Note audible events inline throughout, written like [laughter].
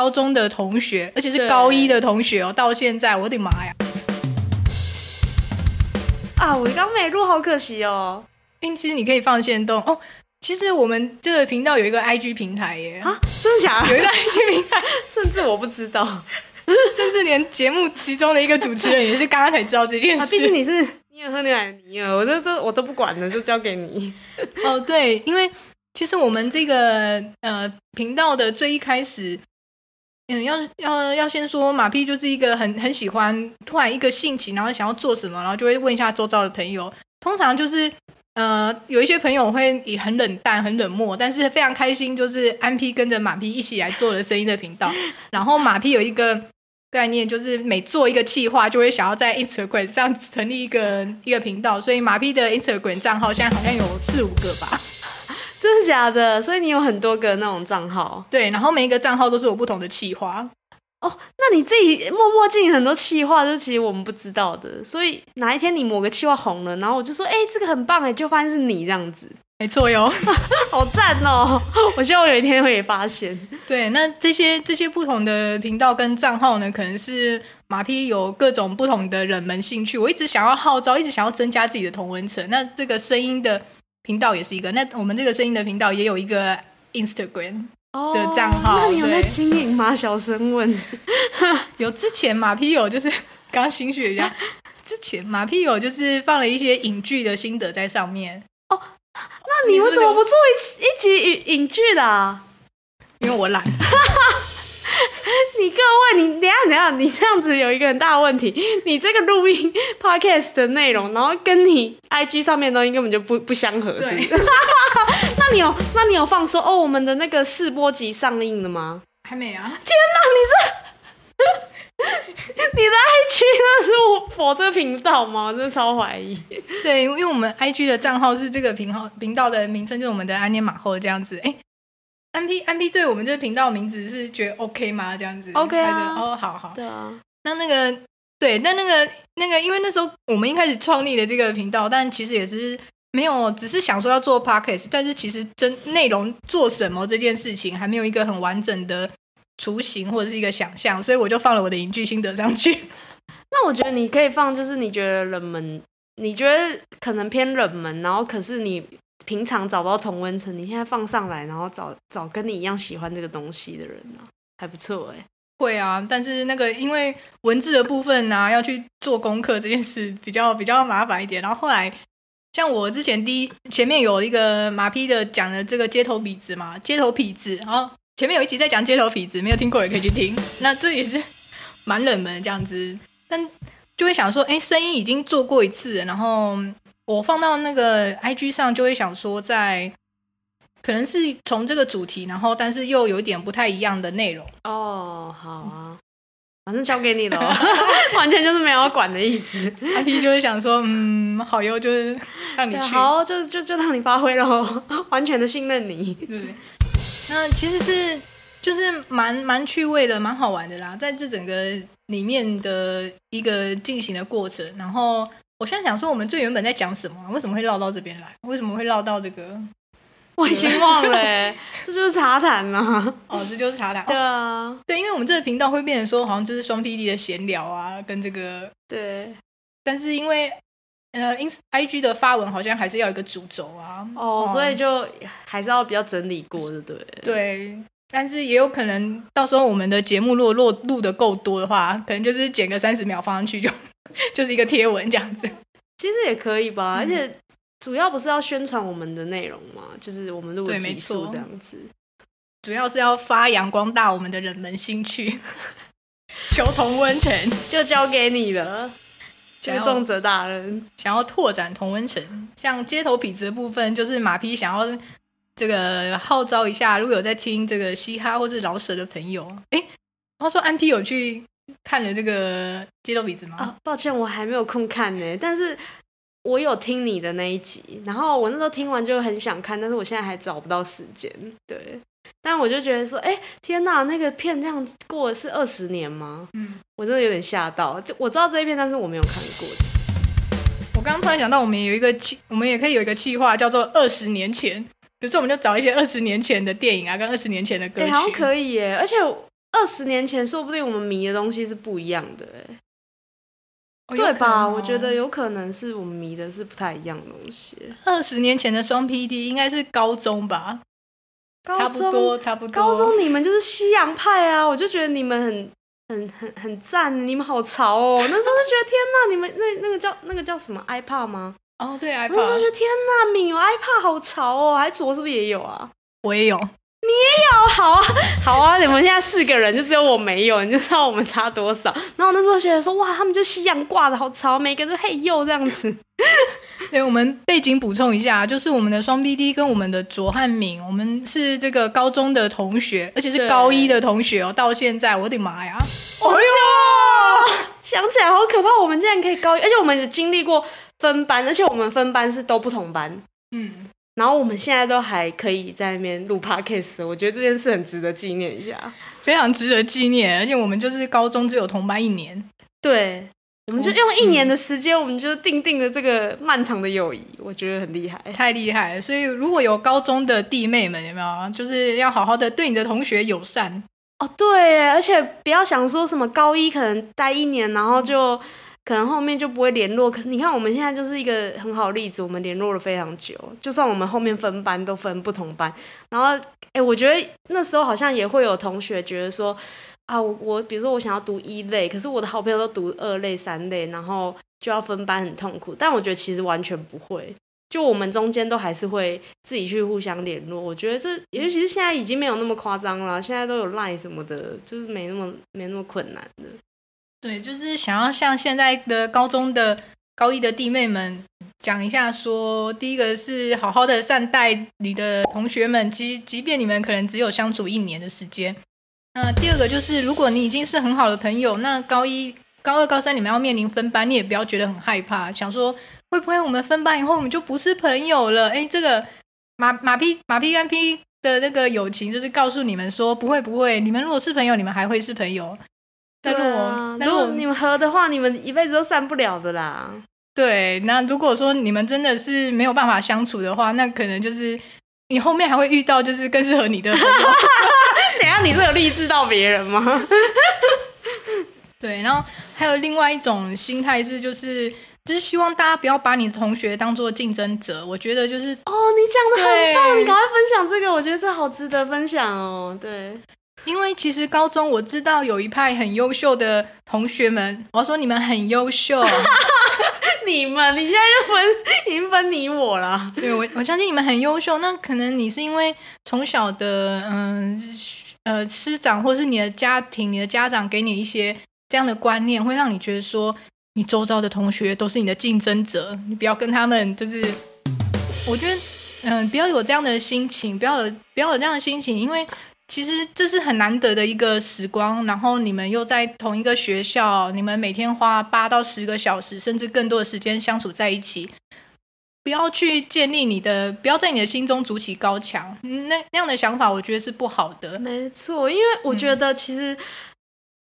高中的同学，而且是高一的同学哦，到现在，我的妈呀！啊，我刚没录，好可惜哦。哎，其实你可以放线动哦。其实我们这个频道有一个 IG 平台耶。啊，真的假的？有一个 IG 平台，[laughs] 甚至我不知道，[laughs] 甚至连节目其中的一个主持人也是刚刚才知道这件事。啊、毕竟你是你也喝牛奶尼尔，我都都我都不管了，就交给你。哦，对，因为其实我们这个呃频道的最一开始，嗯，要要要先说马屁就是一个很很喜欢突然一个兴起，然后想要做什么，然后就会问一下周遭的朋友，通常就是。呃，有一些朋友会以很冷淡、很冷漠，但是非常开心，就是安 P 跟着马屁一起来做了声音的频道。然后马屁有一个概念，就是每做一个企划，就会想要在 Instagram 上成立一个一个频道。所以马屁的 Instagram 账号现在好像有四五个吧？真的假的？所以你有很多个那种账号？对，然后每一个账号都是有不同的企划。哦，那你自己默默进很多企划，就是其实我们不知道的。所以哪一天你某个企划红了，然后我就说，哎、欸，这个很棒哎，就发现是你这样子，没错哟，[laughs] 好赞哦！我希望有一天会发现。对，那这些这些不同的频道跟账号呢，可能是马匹有各种不同的冷门兴趣。我一直想要号召，一直想要增加自己的同温层。那这个声音的频道也是一个，那我们这个声音的频道也有一个 Instagram。的账号，那你有在经营吗？小声问。[laughs] 有之前马屁友就是 [laughs] 刚新学一下，之前马屁友就是放了一些影剧的心得在上面。哦，那你们怎么不做一一集影影剧的啊？因为我懒。[laughs] [laughs] 你各位，你等下等下，你这样子有一个很大的问题，[laughs] 你这个录音 podcast 的内容，然后跟你 IG 上面的东西根本就不不相合，是不是？[laughs] 那你有那你有放说哦，我们的那个试播集上映了吗？还没啊！天哪，你这你的 IG 那是我我这个频道吗？我真的超怀疑。对，因为我们 IG 的账号是这个频号频道的名称，就是我们的安妮马后这样子。哎。安 P 安 P 对我们这个频道的名字是觉得 OK 吗？这样子 OK 啊？哦，好好。对啊。那那个对，那那个那个，因为那时候我们一开始创立的这个频道，但其实也是没有，只是想说要做 Podcast，但是其实真内容做什么这件事情还没有一个很完整的雏形或者是一个想象，所以我就放了我的影剧心得上去。[laughs] 那我觉得你可以放，就是你觉得冷门，你觉得可能偏冷门，然后可是你。平常找不到同温层，你现在放上来，然后找找跟你一样喜欢这个东西的人呢、还不错哎。会啊，但是那个因为文字的部分呢、啊，要去做功课这件事比较比较麻烦一点。然后后来，像我之前第一前面有一个马 P 的讲的这个街头痞子嘛，街头痞子，然后前面有一集在讲街头痞子，没有听过也可以去听。那这也是蛮冷门这样子，但就会想说，哎，声音已经做过一次，然后。我放到那个 IG 上，就会想说，在可能是从这个主题，然后但是又有一点不太一样的内容。哦，好啊，反正交给你了，[laughs] [laughs] 完全就是没有要管的意思。阿 P 就会想说，嗯，好哟，就是让你去，好，就就就让你发挥喽，[laughs] 完全的信任你。对，那其实是就是蛮蛮趣味的，蛮好玩的啦，在这整个里面的一个进行的过程，然后。我现在想说，我们最原本在讲什么？为什么会绕到这边来？为什么会绕到这个？[laughs] 我已经忘了，这就是茶谈啊！[laughs] 哦，这就是茶谈。[laughs] 对啊，对，因为我们这个频道会变成说，好像就是双 PD 的闲聊啊，跟这个对。但是因为呃，IG 的发文好像还是要有一个主轴啊。哦，所以就还是要比较整理过，对对？对，但是也有可能到时候我们的节目如果录录的够多的话，可能就是剪个三十秒放上去就。就是一个贴文这样子，其实也可以吧，嗯、而且主要不是要宣传我们的内容嘛，就是我们录的集数这样子，主要是要发扬光大我们的人们兴趣，[laughs] 求同温层。就交给你了，求重者大人，想要拓展同温层，像街头痞子的部分，就是马匹想要这个号召一下，如果有在听这个嘻哈或是饶舌的朋友，哎，他说安 P 有去。看了这个街头痞子吗？啊，抱歉，我还没有空看呢。但是我有听你的那一集，然后我那时候听完就很想看，但是我现在还找不到时间。对，但我就觉得说，哎，天哪，那个片这样过的是二十年吗？嗯，我真的有点吓到。就我知道这一片，但是我没有看过。我刚刚突然想到，我们有一个企，我们也可以有一个计划，叫做二十年前。比如说，我们就找一些二十年前的电影啊，跟二十年前的歌曲，好像可以耶。而且。二十年前说不定我们迷的东西是不一样的，哎。哦、对吧？我觉得有可能是我们迷的是不太一样的东西。二十年前的双 PD 应该是高中吧？高中差不多，差不多。高中你们就是西洋派啊！我就觉得你们很、很、很、很赞，你们好潮哦！[laughs] 那时候就觉得天呐，你们那那个叫那个叫什么 iPad 吗？哦，对，iPad。那时候就觉得天呐，敏有 iPad 好潮哦！还卓是不是也有啊？我也有。你也有，好啊，好啊！你们现在四个人，就只有我没有，你就知道我们差多少。然后那时候觉得说，哇，他们就西洋挂的好潮，每个人都嘿呦这样子。对，我们背景补充一下，就是我们的双 B D 跟我们的卓汉敏，我们是这个高中的同学，而且是高一的同学哦。到现在，我的妈呀！哎呦，想起来好可怕，我们竟然可以高一，而且我们也经历过分班，而且我们分班是都不同班。嗯。然后我们现在都还可以在那边录 podcast，我觉得这件事很值得纪念一下，非常值得纪念。而且我们就是高中只有同班一年，对，我们就用一年的时间，我们就定定了这个漫长的友谊，我觉得很厉害，太厉害了。所以如果有高中的弟妹们，有没有？就是要好好的对你的同学友善哦。对，而且不要想说什么高一可能待一年，然后就。可能后面就不会联络，可你看我们现在就是一个很好的例子，我们联络了非常久，就算我们后面分班都分不同班，然后哎，我觉得那时候好像也会有同学觉得说啊，我我比如说我想要读一类，可是我的好朋友都读二类、三类，然后就要分班很痛苦，但我觉得其实完全不会，就我们中间都还是会自己去互相联络，我觉得这尤其是现在已经没有那么夸张了，现在都有 Line 什么的，就是没那么没那么困难的。对，就是想要向现在的高中的高一的弟妹们讲一下说，第一个是好好的善待你的同学们，即即便你们可能只有相处一年的时间。那第二个就是，如果你已经是很好的朋友，那高一、高二、高三你们要面临分班，你也不要觉得很害怕，想说会不会我们分班以后我们就不是朋友了？哎，这个马马 P 马 P 跟 P 的那个友情，就是告诉你们说不会不会，你们如果是朋友，你们还会是朋友。对啊，如果你们合的话，你们一辈子都散不了的啦。对，那如果说你们真的是没有办法相处的话，那可能就是你后面还会遇到就是更适合你的。[laughs] 等下，你是有励志到别人吗？[laughs] 对，然后还有另外一种心态是，就是就是希望大家不要把你的同学当做竞争者。我觉得就是哦，你讲的很棒，你赶快分享这个，我觉得这好值得分享哦。对。因为其实高中我知道有一派很优秀的同学们，我要说你们很优秀，[laughs] 你们你现在就分已经分你我了。对，我我相信你们很优秀，那可能你是因为从小的嗯呃师长或是你的家庭、你的家长给你一些这样的观念，会让你觉得说你周遭的同学都是你的竞争者，你不要跟他们就是，我觉得嗯不要有这样的心情，不要有不要有这样的心情，因为。其实这是很难得的一个时光，然后你们又在同一个学校，你们每天花八到十个小时，甚至更多的时间相处在一起。不要去建立你的，不要在你的心中筑起高墙。那那样的想法，我觉得是不好的。没错，因为我觉得其实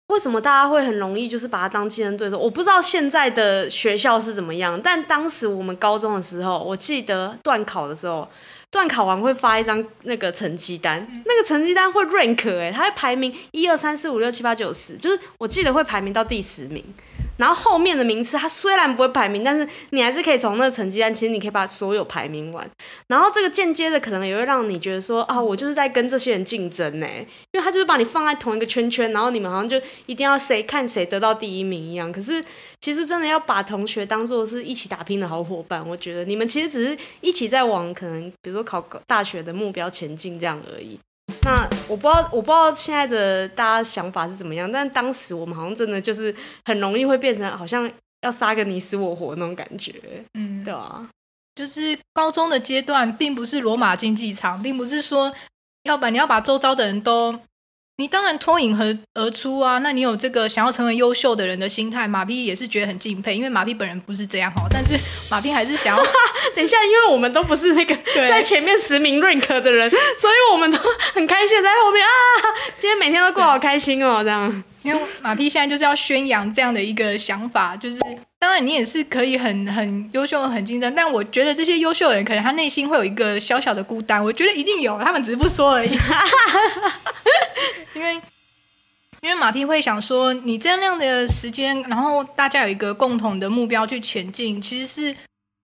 为什么大家会很容易就是把它当竞争对手？我不知道现在的学校是怎么样，但当时我们高中的时候，我记得段考的时候。段考完会发一张那个成绩单，嗯、那个成绩单会 rank 哎、欸，它会排名一二三四五六七八九十，就是我记得会排名到第十名。然后后面的名次，它虽然不会排名，但是你还是可以从那个成绩单，其实你可以把所有排名完。然后这个间接的可能也会让你觉得说啊，我就是在跟这些人竞争呢，因为他就是把你放在同一个圈圈，然后你们好像就一定要谁看谁得到第一名一样。可是其实真的要把同学当做是一起打拼的好伙伴，我觉得你们其实只是一起在往可能比如说考大学的目标前进这样而已。那我不知道，我不知道现在的大家想法是怎么样，但当时我们好像真的就是很容易会变成好像要杀个你死我活那种感觉，嗯，对啊，就是高中的阶段并不是罗马竞技场，并不是说要把你要把周遭的人都。你当然脱颖而而出啊！那你有这个想要成为优秀的人的心态，马屁也是觉得很敬佩，因为马屁本人不是这样哦，但是马屁还是想要。[laughs] 等一下，因为我们都不是那个 [laughs] 在前面十名 rank 的人，所以我们都很开心在后面啊！今天每天都过好开心哦，这样。因为马屁现在就是要宣扬这样的一个想法，就是当然你也是可以很很优秀、很竞争，但我觉得这些优秀的人可能他内心会有一个小小的孤单，我觉得一定有，他们只是不说而已。[laughs] 因为因为马屁会想说，你这样那样的时间，然后大家有一个共同的目标去前进，其实是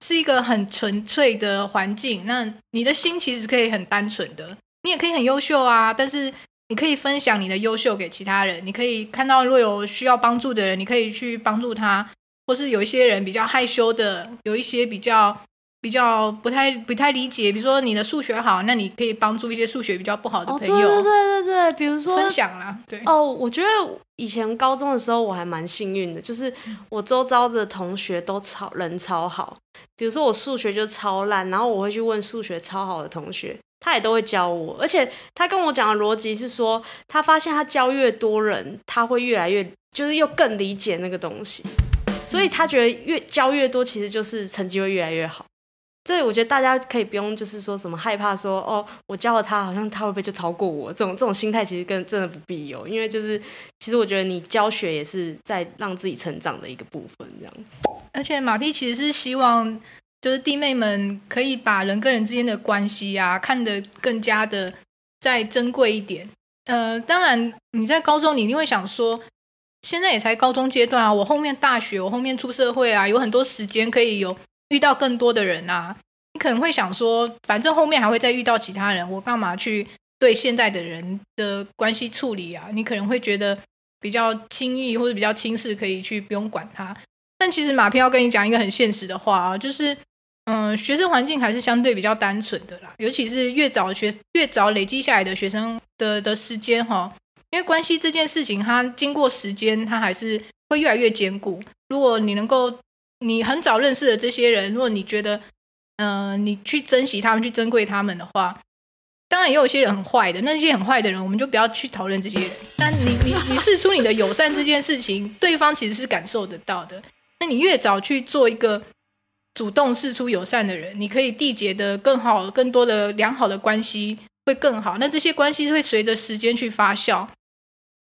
是一个很纯粹的环境。那你的心其实可以很单纯的，你也可以很优秀啊，但是你可以分享你的优秀给其他人，你可以看到若有需要帮助的人，你可以去帮助他，或是有一些人比较害羞的，有一些比较。比较不太不太理解，比如说你的数学好，那你可以帮助一些数学比较不好的朋友。哦、对对对对对，比如说分享啦，对。哦，我觉得以前高中的时候我还蛮幸运的，就是我周遭的同学都超人超好。比如说我数学就超烂，然后我会去问数学超好的同学，他也都会教我。而且他跟我讲的逻辑是说，他发现他教越多人，他会越来越就是又更理解那个东西，所以他觉得越教越多，其实就是成绩会越来越好。所以我觉得大家可以不用就是说什么害怕说哦，我教了他，好像他会不会就超过我？这种这种心态其实跟真的不必有，因为就是其实我觉得你教学也是在让自己成长的一个部分，这样子。而且马屁其实是希望就是弟妹们可以把人跟人之间的关系啊看得更加的再珍贵一点。呃，当然你在高中你一定会想说，现在也才高中阶段啊，我后面大学，我后面出社会啊，有很多时间可以有。遇到更多的人啊，你可能会想说，反正后面还会再遇到其他人，我干嘛去对现在的人的关系处理啊？你可能会觉得比较轻易或者比较轻视，可以去不用管他。但其实马平要跟你讲一个很现实的话啊，就是，嗯，学生环境还是相对比较单纯的啦，尤其是越早学越早累积下来的学生的的时间哈，因为关系这件事情，它经过时间，它还是会越来越坚固。如果你能够你很早认识的这些人，如果你觉得，嗯、你去珍惜他们，去珍贵他们的话，当然也有一些人很坏的。那些很坏的人，我们就不要去讨论这些人。但你你你试出你的友善这件事情，对方其实是感受得到的。那你越早去做一个主动试出友善的人，你可以缔结的更好、更多的良好的关系会更好。那这些关系会随着时间去发酵。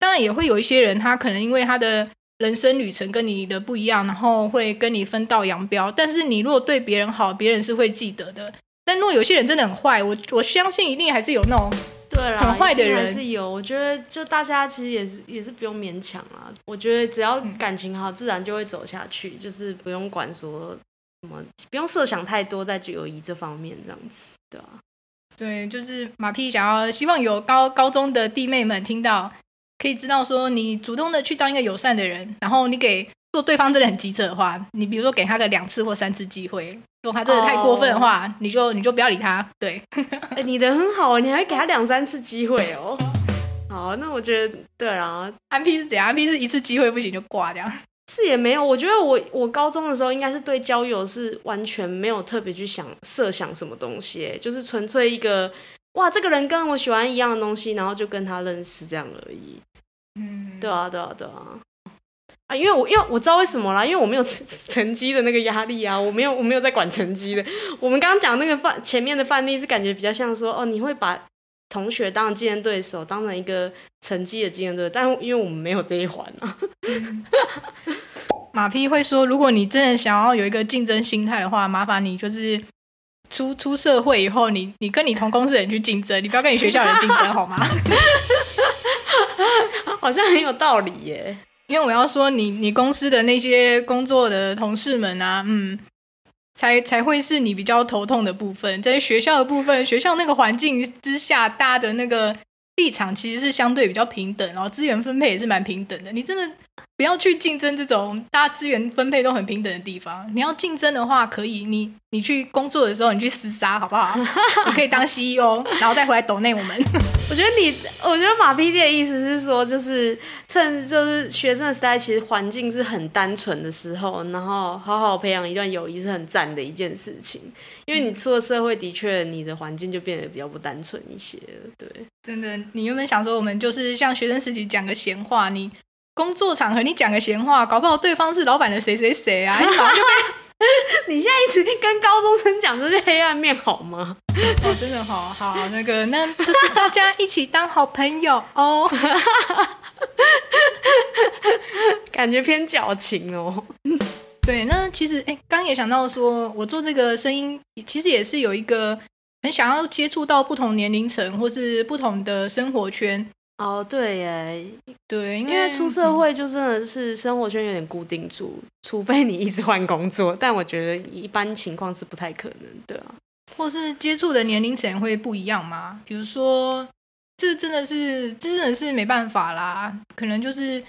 当然也会有一些人，他可能因为他的。人生旅程跟你的不一样，然后会跟你分道扬镳。但是你如果对别人好，别人是会记得的。但如果有些人真的很坏，我我相信一定还是有那种对很坏的人，还是有。我觉得就大家其实也是也是不用勉强啊。我觉得只要感情好，自然就会走下去。就是不用管说什么，不用设想太多在友谊这方面，这样子，对啊。对，就是马屁想要希望有高高中的弟妹们听到。可以知道说，你主动的去当一个友善的人，然后你给做对方真的很机车的话，你比如说给他个两次或三次机会，如果他真的太过分的话，oh. 你就你就不要理他。对，欸、[laughs] 你人很好，你还会给他两三次机会哦。[laughs] 好，那我觉得对啦，安 P 是怎样？安 P 是一次机会不行就挂掉。是也没有，我觉得我我高中的时候应该是对交友是完全没有特别去想设想什么东西，就是纯粹一个哇，这个人跟我喜欢一样的东西，然后就跟他认识这样而已。嗯，对啊，对啊，对啊，啊，因为我因为我知道为什么啦，因为我没有成成绩的那个压力啊，我没有我没有在管成绩的。我们刚刚讲那个范前面的范例是感觉比较像说，哦，你会把同学当竞争对手，当成一个成绩的竞争对手，但因为我们没有这一环啊。马屁会说，如果你真的想要有一个竞争心态的话，麻烦你就是出出社会以后，你你跟你同公司的人去竞争，你不要跟你学校人竞争，[laughs] 好吗？[laughs] 好像很有道理耶，因为我要说你，你公司的那些工作的同事们啊，嗯，才才会是你比较头痛的部分。在学校的部分，学校那个环境之下，大家的那个立场其实是相对比较平等，然后资源分配也是蛮平等的。你真的。不要去竞争这种大家资源分配都很平等的地方。你要竞争的话，可以，你你去工作的时候，你去厮杀，好不好？[laughs] 你可以当 CEO，然后再回来抖内我们。我觉得你，我觉得马屁的意思是说，就是趁就是学生的时代，其实环境是很单纯的时候，然后好好培养一段友谊是很赞的一件事情。因为你出了社会，的确你的环境就变得比较不单纯一些。对，真的，你原本想说我们就是像学生时期讲个闲话，你。工作场合，你讲个闲话，搞不好对方是老板的谁谁谁啊！你马上就被 [laughs] 你现在一直跟高中生讲这些黑暗面，好吗？哦，真的好好，那个，那就是大家一起当好朋友哦。[laughs] 感觉偏矫情哦。对，那其实，哎，刚也想到说，我做这个声音，其实也是有一个很想要接触到不同年龄层或是不同的生活圈。哦，对耶，对，因为，因为出社会就真的是生活圈有点固定住，嗯、除非你一直换工作，但我觉得一般情况是不太可能的，啊，或是接触的年龄层会不一样吗？比如说，这真的是，这真的是没办法啦，可能就是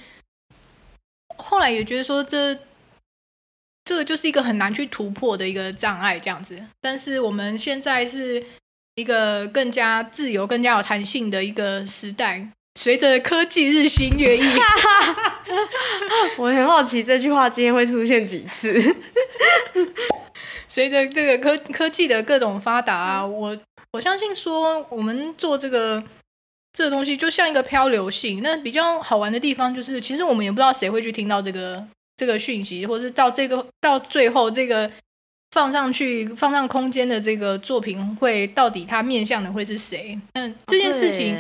后来也觉得说这，这个就是一个很难去突破的一个障碍，这样子。但是我们现在是一个更加自由、更加有弹性的一个时代。随着科技日新月异，[laughs] 我很好奇这句话今天会出现几次。[laughs] 随着这个科科技的各种发达啊，我我相信说我们做这个这个东西就像一个漂流性。那比较好玩的地方就是，其实我们也不知道谁会去听到这个这个讯息，或是到这个到最后这个放上去放上空间的这个作品会到底它面向的会是谁？嗯，这件事情。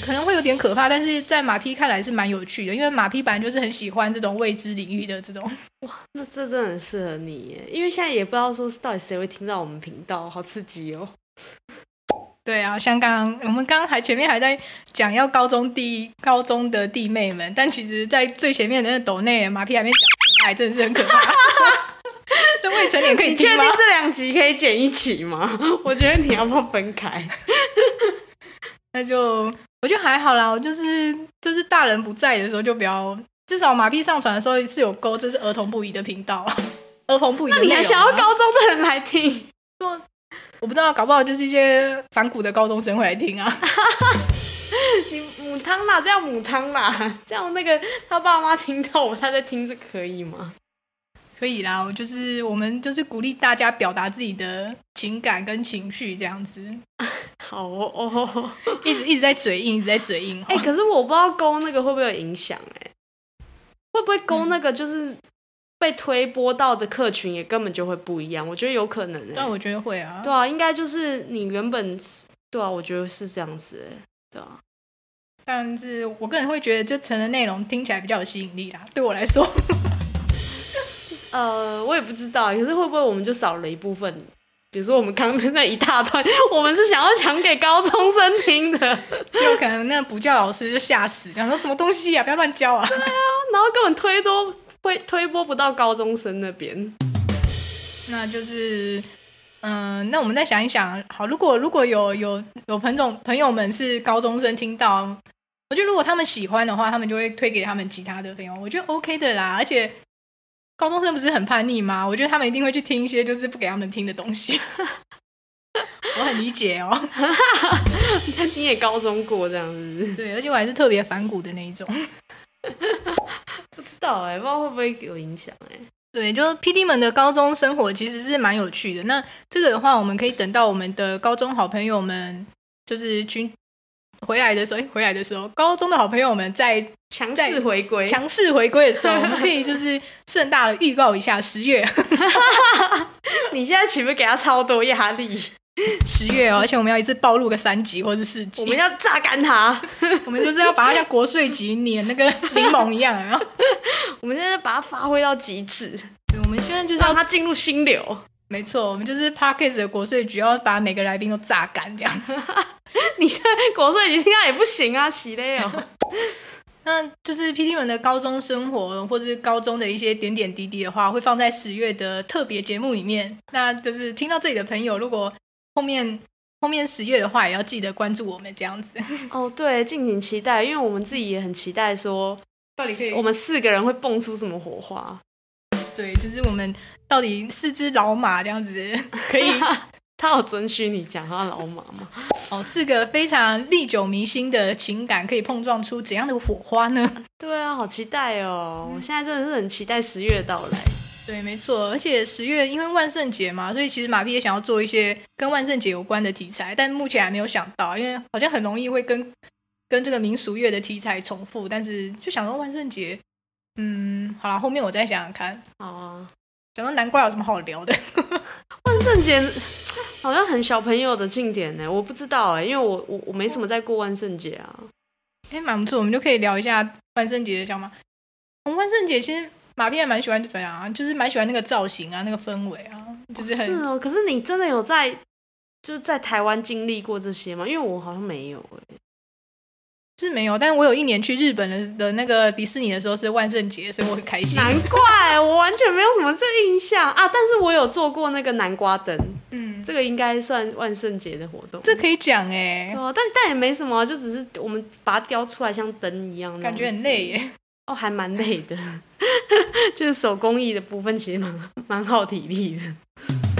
可能会有点可怕，但是在马匹看来是蛮有趣的，因为马匹本来就是很喜欢这种未知领域的这种。[laughs] 哇，那这真的很适合你耶，因为现在也不知道说是到底谁会听到我们频道，好刺激哦。对啊，像刚刚我们刚刚还前面还在讲要高中弟高中的弟妹们，但其实在最前面的那个斗内马屁还没讲出来，真的是很可怕。[laughs] [laughs] 这未成年可以听吗？你确定这两集可以剪一起吗？[laughs] 我觉得你要不要分开？[laughs] 那就。我觉得还好啦，我就是就是大人不在的时候就不要，至少马屁上传的时候是有勾，这是儿童不宜的频道，儿童不宜。那你还想要高中的人来听？说我不知道，搞不好就是一些反骨的高中生会来听啊。你母汤啦，这样母汤啦，这样那个他爸妈听到我他在听是可以吗？可以啦，我就是我们就是鼓励大家表达自己的情感跟情绪这样子。[laughs] 好哦，一直一直在嘴硬，一直在嘴硬。哎、欸，可是我不知道勾那个会不会有影响？哎，会不会勾那个就是被推播到的客群也根本就会不一样？我觉得有可能。但我觉得会啊。对啊，应该就是你原本对啊，我觉得是这样子。哎，对啊。但是我个人会觉得，就成人内容听起来比较有吸引力啦。对我来说，呃，我也不知道。可是会不会我们就少了一部分？比如说，我们刚刚那一大段，[laughs] 我们是想要讲给高中生听的，就可能那个补教老师就吓死，想说什么东西啊，不要乱教啊！对啊，然后根本推都推推播不到高中生那边。那就是，嗯、呃，那我们再想一想，好，如果如果有有有朋友朋友们是高中生，听到，我觉得如果他们喜欢的话，他们就会推给他们其他的朋友，我觉得 OK 的啦，而且。高中生不是很叛逆吗？我觉得他们一定会去听一些就是不给他们听的东西。[laughs] 我很理解哦。[laughs] 你也高中过这样子？对，而且我还是特别反骨的那一种。[laughs] 不知道哎、欸，不知道会不会有影响哎、欸。对，就 PD 们的高中生活其实是蛮有趣的。那这个的话，我们可以等到我们的高中好朋友们就是群。回来的时候，哎，回来的时候，高中的好朋友们在强势回归，强势回归的时候，我们可以就是盛大的预告一下十月。[laughs] 你现在岂不是给他超多压力？十月哦，而且我们要一次暴露个三集或者四集，我们要榨干他，[laughs] 我们就是要把他像国税局碾那个柠檬一样，然后 [laughs] 我们现在把它发挥到极致。我们现在就是要让他进入心流。没错，我们就是 Podcast 的国税局，要把每个来宾都榨干，这样。[laughs] 你现在国税局听到也不行啊，起嘞哦。[laughs] 那就是 PT 们的高中生活，或者是高中的一些点点滴滴的话，会放在十月的特别节目里面。那就是听到这里的朋友，如果后面后面十月的话，也要记得关注我们这样子。[laughs] 哦，对，敬请期待，因为我们自己也很期待说，到底可以我们四个人会蹦出什么火花。对，就是我们。到底四只老马这样子可以？他有准许你讲他老马吗？哦，四个非常历久弥新的情感，可以碰撞出怎样的火花呢？对啊，好期待哦！我现在真的是很期待十月到来。对，没错，而且十月因为万圣节嘛，所以其实马屁也想要做一些跟万圣节有关的题材，但目前还没有想到，因为好像很容易会跟跟这个民俗月的题材重复。但是就想说万圣节，嗯，好了，后面我再想想看。好啊。讲到难怪有什么好聊的，[laughs] 万圣节好像很小朋友的庆典呢，我不知道哎，因为我我我没什么在过万圣节啊。哎，蛮不错，我们就可以聊一下万圣节的想法。我们万圣节其实马屁还蛮喜欢怎么样啊？就是蛮喜欢那个造型啊，那个氛围啊，就是很是哦。可是你真的有在就是在台湾经历过这些吗？因为我好像没有哎。是没有，但是我有一年去日本的的那个迪士尼的时候是万圣节，所以我很开心。难怪我完全没有什么这印象啊！但是我有做过那个南瓜灯，嗯，这个应该算万圣节的活动。这可以讲哎，哦，但但也没什么，就只是我们把它雕出来像灯一样，感觉很累耶。哦，还蛮累的，[laughs] 就是手工艺的部分其实蛮蛮耗体力的。